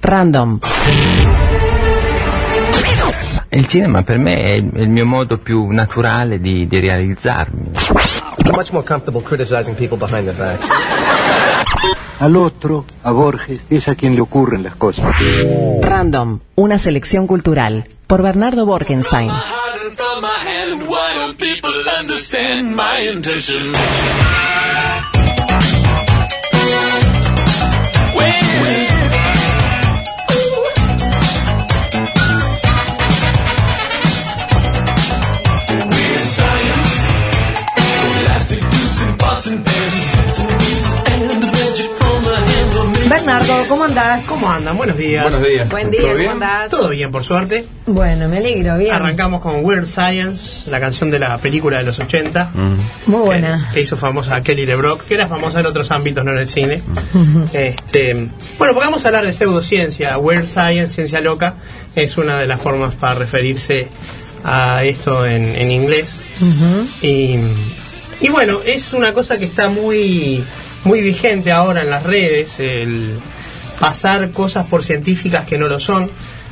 Random. Il cinema per me è il, mio modo più naturale di, di realizzarmi. Much more comfortable criticizing people behind their backs. Al otro, a Borges, es a quien le ocurren las cosas. Random. Una selección cultural. Por Bernardo Borkenstein. ¿Cómo andás? ¿Cómo andan? Buenos días. Buenos días. Buen día, ¿Todo ¿cómo bien? andás? Todo bien, por suerte. Bueno, me alegro, bien. Arrancamos con Weird Science, la canción de la película de los 80. Muy buena. Que, que hizo famosa a Kelly LeBrock, que era famosa en otros ámbitos, no en el cine. este, bueno, pues vamos a hablar de pseudociencia. Weird Science, ciencia loca, es una de las formas para referirse a esto en, en inglés. y, y bueno, es una cosa que está muy, muy vigente ahora en las redes, el pasar cosas por científicas que no lo son.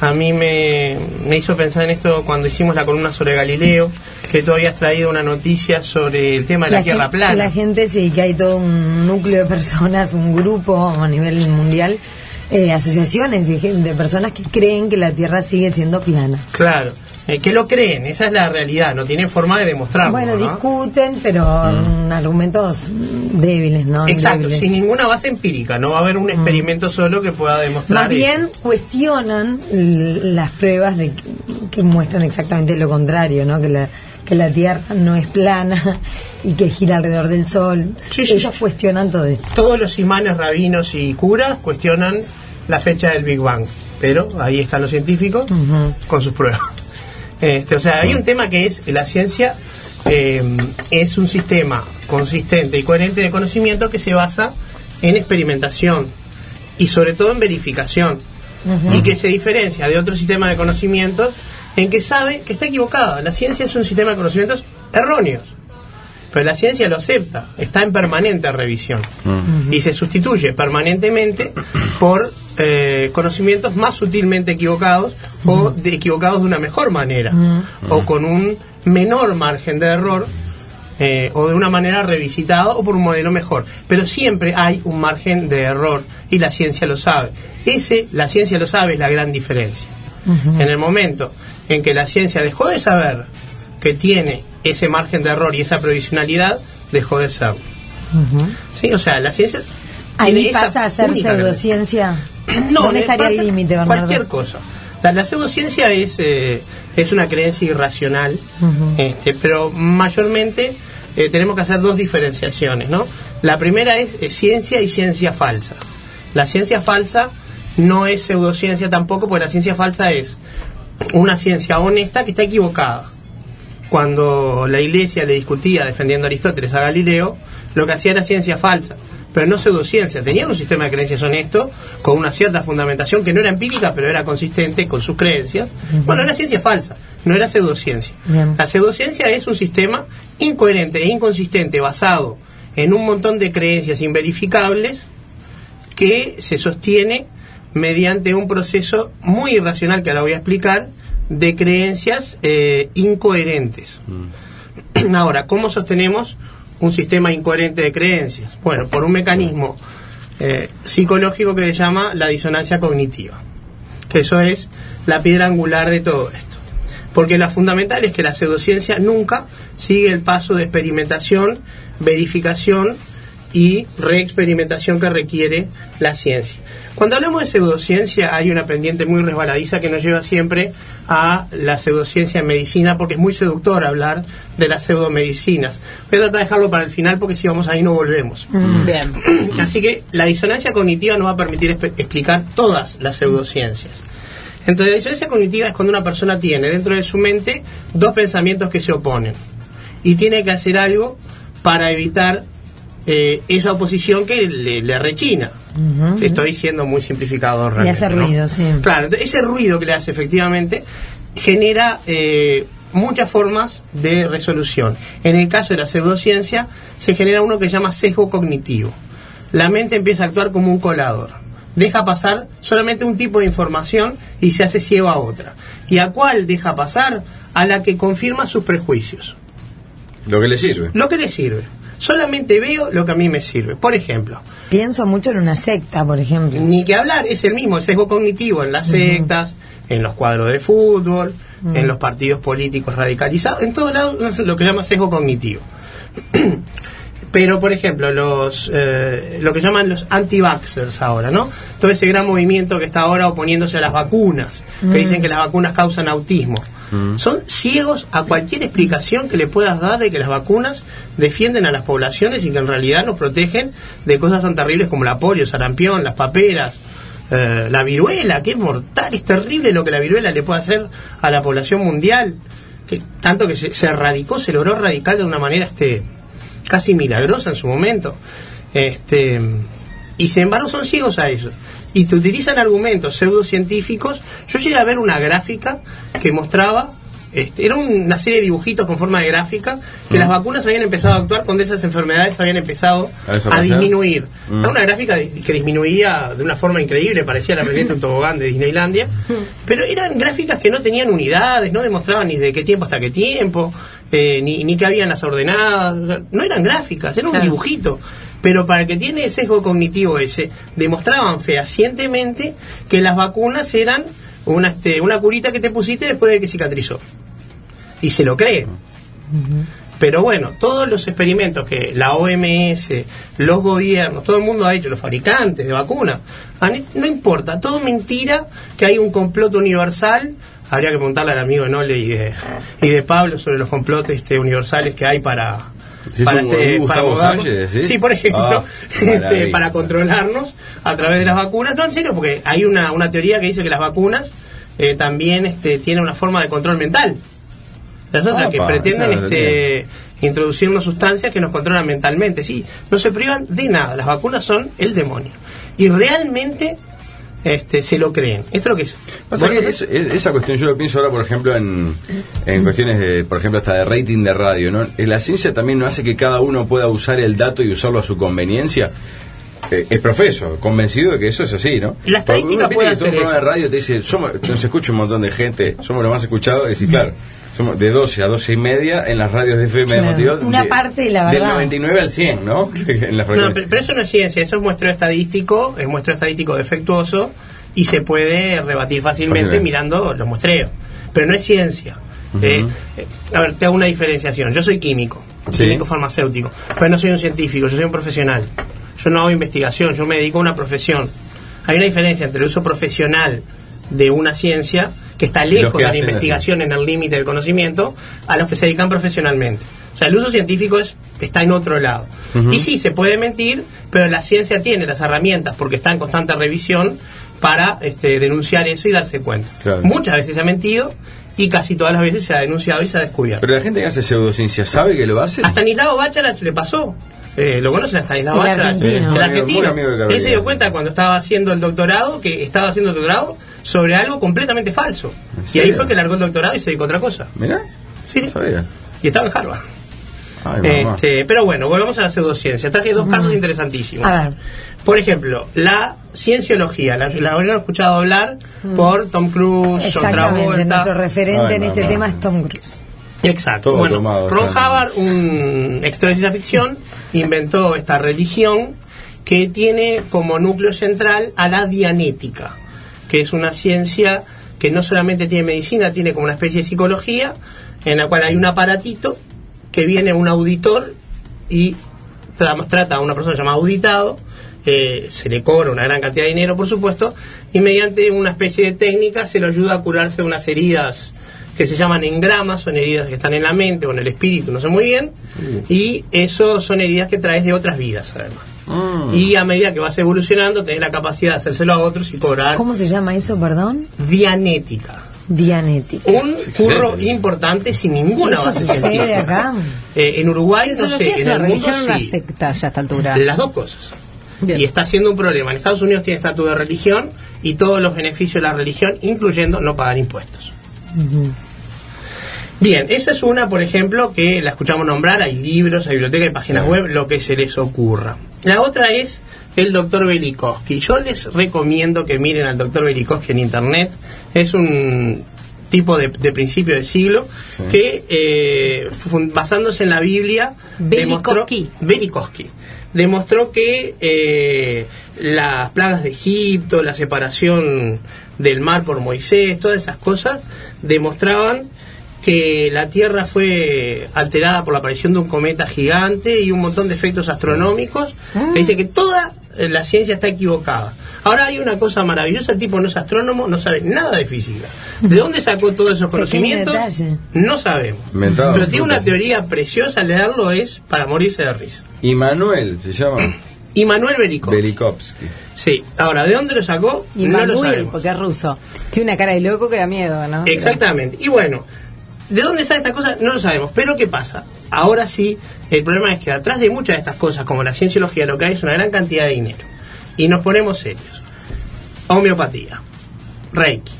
A mí me, me hizo pensar en esto cuando hicimos la columna sobre Galileo, que tú habías traído una noticia sobre el tema de la, Tierra plana. La gente sí, que hay todo un núcleo de personas, un grupo a nivel mundial, eh, asociaciones de personas que creen que la Tierra sigue siendo plana. Claro, eh, que lo creen, esa es la realidad, no tienen forma de demostrarlo. bueno, ¿no? discuten, pero mm, argumentos mm, débiles, ¿no? Exacto, Débiles. sin ninguna base empírica, no va a haber un experimento solo que pueda demostrar. Más bien cuestionan las pruebas de que, que muestran exactamente lo contrario, ¿no? Que la, que la Tierra no es plana y que gira alrededor del Sol. Sí, sí, Ellos sí. cuestionan todo esto. Todos los imanes, rabinos y curas cuestionan la fecha del Big Bang, pero ahí están los científicos con sus pruebas. Este, o sea, hay un tema que es la ciencia eh, es un sistema consistente y coherente de conocimiento que se basa en experimentación y sobre todo en verificación y que se diferencia de otro sistema de conocimientos en que sabe que está equivocada. La ciencia es un sistema de conocimientos erróneos. Pero la ciencia lo acepta, está en permanente revisión y se sustituye permanentemente por eh, conocimientos más sutilmente equivocados o de- equivocados de una mejor manera o con un menor margen de error eh, o de una manera revisitada o por un modelo mejor. Pero siempre hay un margen de error y la ciencia lo sabe. Ese, la ciencia lo sabe, es la gran diferencia. En el momento en que la ciencia dejó de saber que tiene ese margen de error y esa provisionalidad, dejó de serlo. Sí, o sea, la ciencia... Ahí pasa a ser pseudociencia. no, ¿Dónde le estaría el límite, Bernardo? Cualquier cosa. La, la pseudociencia es, eh, es una creencia irracional, este, pero mayormente eh, tenemos que hacer dos diferenciaciones. ¿no? La primera es eh, ciencia y ciencia falsa. La ciencia falsa no es pseudociencia tampoco, porque la ciencia falsa es una ciencia honesta que está equivocada. Cuando la iglesia le discutía defendiendo a Aristóteles a Galileo, lo que hacía era ciencia falsa, pero no pseudociencia. Tenían un sistema de creencias honesto, con una cierta fundamentación que no era empírica, pero era consistente con sus creencias. Bueno, era ciencia falsa, no era pseudociencia. Bien. La pseudociencia es un sistema incoherente e inconsistente basado en un montón de creencias inverificables que se sostiene mediante un proceso muy irracional que ahora voy a explicar de creencias eh, incoherentes. Ahora, ¿cómo sostenemos un sistema incoherente de creencias? Bueno, por un mecanismo eh, psicológico que se llama la disonancia cognitiva, que eso es la piedra angular de todo esto. Porque lo fundamental es que la pseudociencia nunca sigue el paso de experimentación, verificación y reexperimentación que requiere la ciencia. Cuando hablamos de pseudociencia hay una pendiente muy resbaladiza que nos lleva siempre a la pseudociencia en medicina porque es muy seductor hablar de las pseudomedicinas. Voy a tratar de dejarlo para el final porque si vamos ahí no volvemos. Bien. Así que la disonancia cognitiva nos va a permitir explicar todas las pseudociencias. Entonces, la disonancia cognitiva es cuando una persona tiene dentro de su mente dos pensamientos que se oponen y tiene que hacer algo para evitar eh, esa oposición que le, le rechina. Estoy siendo muy simplificado Y realmente. hace ¿no? ruido, sí. Claro, entonces ese ruido que le hace efectivamente genera eh, muchas formas de resolución. En el caso de la pseudociencia, se genera uno que se llama sesgo cognitivo. La mente empieza a actuar como un colador. deja pasar solamente un tipo de información y se hace ciego a otra. ¿Y a cuál deja pasar? A la que confirma sus prejuicios. Lo que le sirve. Lo que le sirve. Solamente veo lo que a mí me sirve. Por ejemplo, Pienso mucho en una secta, por ejemplo. ni que hablar, es el mismo el sesgo cognitivo en las sectas, en los cuadros de fútbol, en los partidos políticos radicalizados, en todos lados es lo que se llama sesgo cognitivo. Pero, por ejemplo, los eh, lo que llaman los anti-vaxxers ahora, ¿no? Todo ese gran movimiento que está ahora oponiéndose a las vacunas, que dicen que las vacunas causan autismo. Son ciegos a cualquier explicación que le puedas dar de que las vacunas defienden a las poblaciones y que en realidad nos protegen de cosas tan terribles como la polio, sarampión, las paperas, eh, la viruela, que es mortal, es terrible lo que la viruela le puede hacer a la población mundial. Que, tanto que se, se erradicó, se logró erradicar de una manera este casi milagrosa en su momento. Este, y sin embargo son ciegos a eso. Y te utilizan argumentos pseudocientíficos. Yo llegué a ver una gráfica que mostraba, este, era una serie de dibujitos con forma de gráfica, que las vacunas habían empezado a actuar cuando esas enfermedades habían empezado ¿A disminuir. Mm. Era una gráfica que disminuía de una forma increíble, parecía la pendiente un tobogán de Disneylandia, pero eran gráficas que no tenían unidades, no demostraban ni de qué tiempo hasta qué tiempo, eh, ni, ni qué habían las ordenadas, o sea, no eran gráficas, era un Claro. dibujito. Pero para el que tiene el sesgo cognitivo ese, demostraban fehacientemente que las vacunas eran una, este, una curita que te pusiste después de que cicatrizó. Y se lo creen. Pero bueno, todos los experimentos que la OMS, los gobiernos, todo el mundo ha hecho, los fabricantes de vacunas, han no importa, todo mentira, que hay un complot universal. Habría que preguntarle al amigo de Nole y de, y de Pablo sobre los complotes este, universales que hay para, Sí, para, es un- este, un para. Sánchez, ¿sí? Sí, por ejemplo, Ah, este, para controlarnos a través de las vacunas. No, en serio, porque hay una, una teoría que dice que las vacunas eh, también este, tienen una forma de control mental. Las otras que pretenden este, introducirnos sustancias que nos controlan mentalmente. Sí, no se privan de nada. Las vacunas son el demonio. Y realmente este, se lo creen. Esto es lo que es. Pasa Bueno, que es- es- esa cuestión yo lo pienso ahora, por ejemplo, en, en cuestiones de, por ejemplo, hasta de rating de radio, ¿no? La ciencia también no hace que cada uno pueda usar el dato y usarlo a su conveniencia. Eh, es profeso, convencido de que eso es así, ¿no? La estadística Porque uno puede viste que todo hacer un programa eso. de radio te dice, somos, nos escucha un montón de gente, somos los más escuchados, es decir, claro, somos de 12 a 12 y media en las radios de FM de una de- parte de la Del verdad. 99 al 100, ¿no? en la No, pero, pero eso no es ciencia, eso es muestreo estadístico, es muestreo estadístico defectuoso y se puede rebatir fácilmente Fácilmente. mirando los muestreos. Pero no es ciencia. Eh, eh, a ver, te hago una diferenciación. Yo soy químico, Sí. químico farmacéutico, pero no soy un científico, yo soy un profesional. Yo no hago investigación, yo me dedico a una profesión. Hay una diferencia entre el uso profesional de una ciencia que está lejos que de la así. investigación en el límite del conocimiento a los que se dedican profesionalmente. O sea, el uso científico es, está en otro lado. Y sí, se puede mentir, pero la ciencia tiene las herramientas, porque está en constante revisión, para este, denunciar eso y darse cuenta. Claro. Muchas veces se ha mentido y casi todas las veces se ha denunciado y se ha descubierto. Pero la gente que hace pseudociencia sabe que lo hace. A Stanislao Bacharach le pasó. Eh, ¿Lo conocen a Stanislao El Bacharach? argentino. El argentino. Él se dio cuenta cuando estaba haciendo el doctorado que estaba haciendo el doctorado sobre algo completamente falso. ¿En Y ahí fue que largó el doctorado y se dedicó a otra cosa. Mirá, Sí, sabía. y estaba en Harvard. Ay. Este, pero bueno, volvamos a la pseudociencia. Traje dos casos interesantísimos. A ver. Por ejemplo, la cienciología. La, la habrán escuchado hablar por Tom Cruise, Exactamente, Travolta. nuestro referente Ay, en este tema es Tom Cruise. Exacto. Todo bueno, tomado, Ron claro. Hubbard, un extra de ciencia ficción, inventó esta religión que tiene como núcleo central a la dianética, que es una ciencia que no solamente tiene medicina, tiene como una especie de psicología, en la cual hay un aparatito que viene un auditor y tra- trata a una persona llamada auditado, eh, se le cobra una gran cantidad de dinero, por supuesto, y mediante una especie de técnica se lo ayuda a curarse de unas heridas que se llaman engramas, son heridas que están en la mente o en el espíritu, no sé muy bien, y eso son heridas que traes de otras vidas, además. Mm. Y a medida que vas evolucionando, tenés la capacidad de hacérselo a otros y cobrar ¿Cómo se llama eso, perdón? dianética. Dianética. Un excelente. curro importante sin ninguna ¿Eso base sucede científica. acá? Eh, en Uruguay, no ¿Cienciología sé, es en una el mundo religión o una sí. secta ya a esta altura? Las dos cosas. Bien. Y está siendo un problema. En Estados Unidos tiene estatus de religión y todos los beneficios de la religión, incluyendo no pagar impuestos. Bien, esa es una, por ejemplo, que la escuchamos nombrar. Hay libros, hay bibliotecas, hay páginas web, lo que se les ocurra. La otra es el doctor Belikoski. Yo les recomiendo que miren al doctor Belikoski en internet. Es un tipo de, de principio de siglo Sí. que, eh, basándose en la Biblia, demostró, Belikoski. Belikoski, demostró que eh, las plagas de Egipto, la separación del mar por Moisés, todas esas cosas demostraban que la Tierra fue alterada por la aparición de un cometa gigante y un montón de efectos astronómicos que dice que toda eh, la ciencia está equivocada. Ahora hay una cosa maravillosa, el tipo no es astrónomo, no sabe nada de física. ¿De dónde sacó todos esos conocimientos? No sabemos. Pero tiene una teoría preciosa, leerlo es para morirse de risa. Y Manuel se llama Y Manuel Belikovsky. Belikovsky. Sí, ahora, ¿de dónde lo sacó? Y no lo sabemos. porque es ruso. Tiene una cara de loco que da miedo, ¿no? Exactamente. Y bueno, ¿de dónde sale esta cosa? No lo sabemos. Pero ¿qué pasa? Ahora sí, el problema es que atrás de muchas de estas cosas, como la cienciología, lo que hay es una gran cantidad de dinero. Y nos ponemos serios. Homeopatía, Reiki,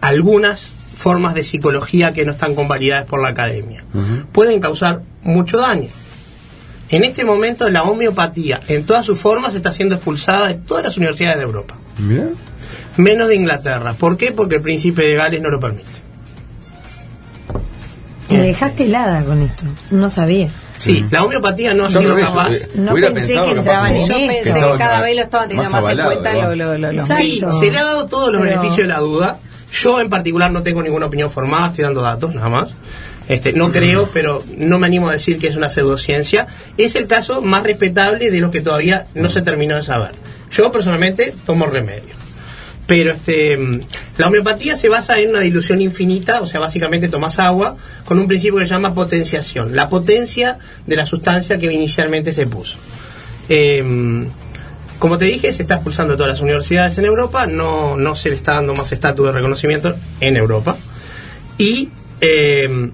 algunas formas de psicología que no están convalidadas por la academia, pueden causar mucho daño. En este momento la homeopatía en todas sus formas está siendo expulsada de todas las universidades de Europa Mira. menos de Inglaterra. ¿Por qué? Porque el príncipe de Gales no lo permite. Me dejaste helada con esto. No sabía. Sí, la homeopatía no ha sido capaz. eh, No hubiera pensé pensado que entraban en Yo pensé que cada vez lo estaban teniendo más, en avalado, cuenta. Lo, lo, lo, lo- Exacto. Sí, se le ha dado todos los Pero- beneficios de la duda. Yo en particular no tengo ninguna opinión formada, estoy dando datos nada más. Este, no creo, pero no me animo a decir que es una pseudociencia. Es el caso más respetable de lo que todavía no se terminó de saber. Yo personalmente tomo remedio. Pero este, la homeopatía se basa en una dilución infinita, o sea, básicamente tomas agua con un principio que se llama potenciación, la potencia de la sustancia que inicialmente se puso. Eh, como te dije, se está expulsando todas las universidades en Europa, no, no se le está dando más estatus de reconocimiento en Europa. Y eh,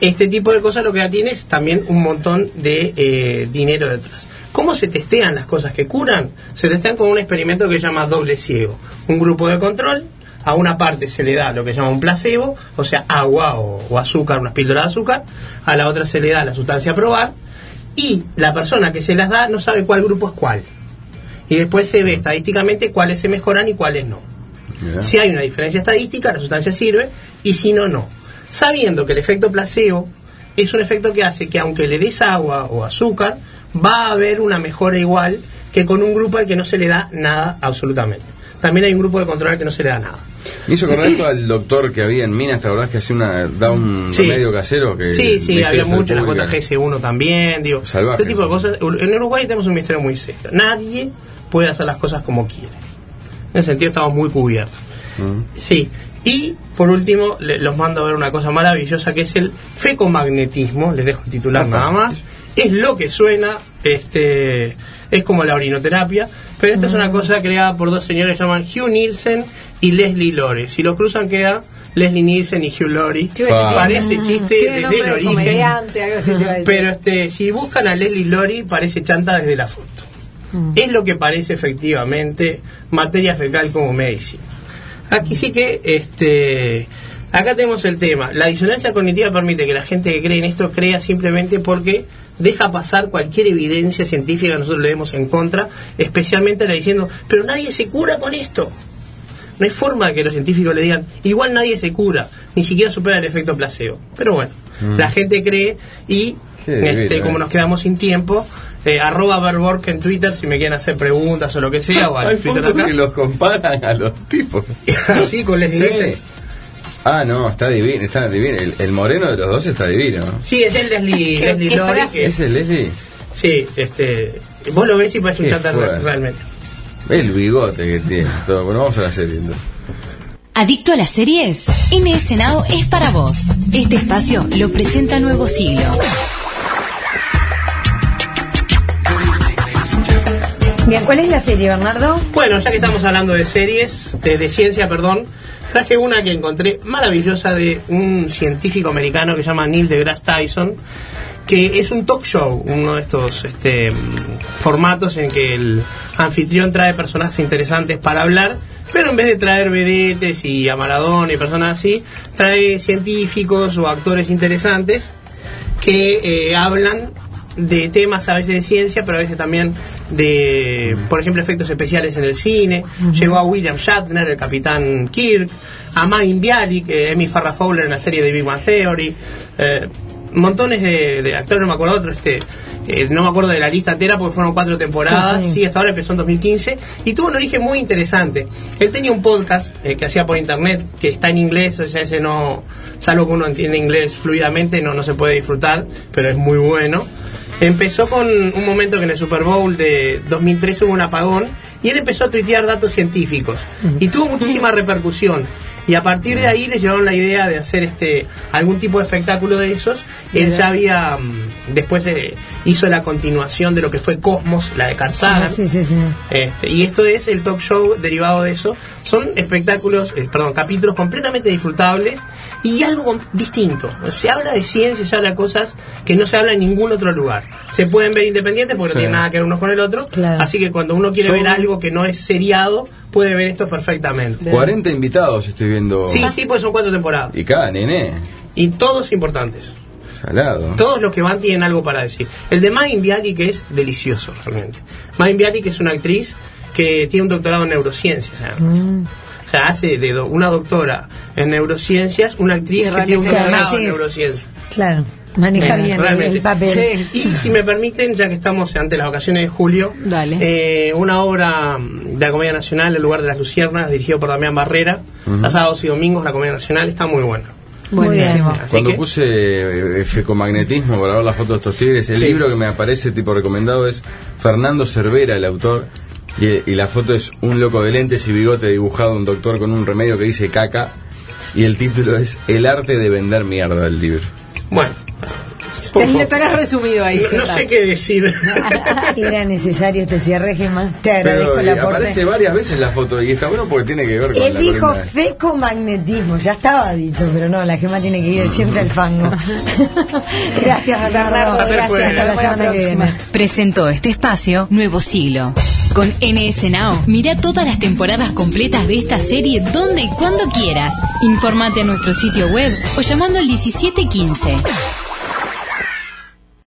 este tipo de cosas lo que ya tiene es también un montón de eh, dinero detrás. ¿Cómo se testean las cosas que curan? Se testean con un experimento que se llama doble ciego. Un grupo de control, a una parte se le da lo que se llama un placebo, o sea, agua o, o azúcar, unas píldoras de azúcar, a la otra se le da la sustancia a probar, y la persona que se las da no sabe cuál grupo es cuál. Y después se ve estadísticamente cuáles se mejoran y cuáles no. Si hay una diferencia estadística, la sustancia sirve, y si no, no. Sabiendo que el efecto placebo es un efecto que hace que aunque le des agua o azúcar, va a haber una mejora igual que con un grupo al que no se le da nada absolutamente. También hay un grupo de control al que no se le da nada. Me hizo acordar esto al doctor que había en Minas, ¿te acordás que hacía una, da un Sí. remedio casero? Que Sí, sí, había mucho, la Pública- JGS1 también, digo, este tipo de cosas. En Uruguay tenemos un ministerio muy serio. Nadie puede hacer las cosas como quiere. En ese sentido estamos muy cubiertos. Mm. Sí, y por último le- los mando a ver una cosa maravillosa que es el fecomagnetismo, les dejo el titular nada más. Es lo que suena, este es como la orinoterapia, pero esta es una cosa creada por dos señores que llaman Hugh Nielsen y Leslie Lore. Si los cruzan queda Leslie Nielsen y Hugh Laurie. Parece chiste desde el de origen. Pero este, si buscan a Leslie Lori, parece chanta desde la foto. Es lo que parece efectivamente materia fecal como medicina. Aquí sí que, este, acá tenemos el tema. La disonancia cognitiva permite que la gente que cree en esto crea simplemente porque deja pasar cualquier evidencia científica que nosotros le demos en contra, especialmente la diciendo, pero nadie se cura con esto. No hay forma de que los científicos le digan, igual nadie se cura, ni siquiera supera el efecto placebo. Pero bueno, Mm. la gente cree y divino, este, como nos quedamos sin tiempo, eh, arroba Verborg en Twitter si me quieren hacer preguntas o lo que sea, o Hay Twitter fotos acá. que los comparan a los tipos. Así con Leslie Sí. Ah, no, está divino, está divino. El, el moreno de los dos está divino. ¿no? Sí, es el Leslie, ¿Qué- Leslie es Leslie? sí, este, vos lo ves y parece un fuerte. realmente. El bigote que tiene. Todo. Bueno, vamos a la serie. entonces. ¿Adicto a las series? NS Now es para vos. Este espacio lo presenta Nuevo Siglo. Bien, ¿cuál es la serie, Bernardo? Bueno, ya que estamos hablando de series, de, de ciencia, perdón, traje una que encontré maravillosa de un científico americano que se llama Neil deGrasse Tyson, que es un talk show, uno de estos este, formatos en que el anfitrión trae personajes interesantes para hablar, pero en vez de traer vedetes y a Maradona y personas así, trae científicos o actores interesantes que eh, hablan de temas a veces de ciencia, pero a veces también de, por ejemplo, efectos especiales en el cine. Llegó a William Shatner, el capitán Kirk, a Magin Bialik, eh, Amy Farrah Fowler en la serie de Big Bang Theory. eh, montones de, de actores, no me acuerdo otro, este, eh, no me acuerdo de la lista entera porque fueron cuatro temporadas, Sí, sí, sí. hasta ahora empezó en 2015 y tuvo un origen muy interesante. Él tenía un podcast eh, que hacía por internet que está en inglés, o sea, ese no, salvo que uno entiende inglés fluidamente, no, no se puede disfrutar, pero es muy bueno. Empezó con un momento que en el Super Bowl de 2013 hubo un apagón y él empezó a tuitear datos científicos y tuvo muchísima repercusión. Y a partir de ahí le llevaron la idea de hacer este algún tipo de espectáculo de esos. Él ya había mm, después eh, hizo la continuación de lo que fue Cosmos, la de Carl Sagan. Ah, sí, sí, sí. Este, y esto es el talk show derivado de eso. Son espectáculos, eh, perdón, capítulos completamente disfrutables y algo distinto. Se habla de ciencia, se habla de cosas que no se habla en ningún otro lugar. Se pueden ver independientes porque no tienen nada que ver unos con el otro. Claro. Así que cuando uno quiere Son- ver algo que no es seriado, puede ver esto perfectamente. 40 invitados estoy viendo. Sí, sí, pues son cuatro temporadas. Y cada nene, Y todos importantes. Salado. Todos los que van tienen algo para decir. El de Main que es delicioso realmente. Main Bialy que es una actriz que tiene un doctorado en neurociencias. O sea, o sea, hace de do- una doctora en neurociencias una actriz que tiene un doctorado en neurociencias. Claro, maneja Eh, bien el- realmente. el papel. Y si me permiten, ya que estamos ante las vacaciones de julio, Dale. eh, una obra de la Comedia Nacional, El lugar de las Luciernas, dirigido por Damián Barrera, los sábados y domingos, la Comedia Nacional, está muy buena. Buenísimo. Así Cuando que- puse eh, fecomagnetismo para ver la foto de estos tigres, el Sí. libro que me aparece tipo recomendado es Fernando Cervera, el autor, y, y la foto es un loco de lentes y bigote dibujado, un doctor con un remedio que dice caca, y el título es El arte de vender mierda el libro. Bueno, Te lo tenés resumido ahí. no, no sé qué decir. Era necesario este cierre, Gemma. Te agradezco Pero el eh, aporte. aparece varias veces la foto y está bueno porque tiene que ver con Él la dijo columna. fecomagnetismo, ya estaba dicho, pero no, la gema tiene que ir siempre al fango. gracias, Bernardo. Hasta Gracias, hasta la vemos semana que próxima. viene. Presentó este espacio Nuevo Siglo. Con NS Now, mira todas las temporadas completas de esta serie donde y cuando quieras. Informate a nuestro sitio web o llamando al 1715.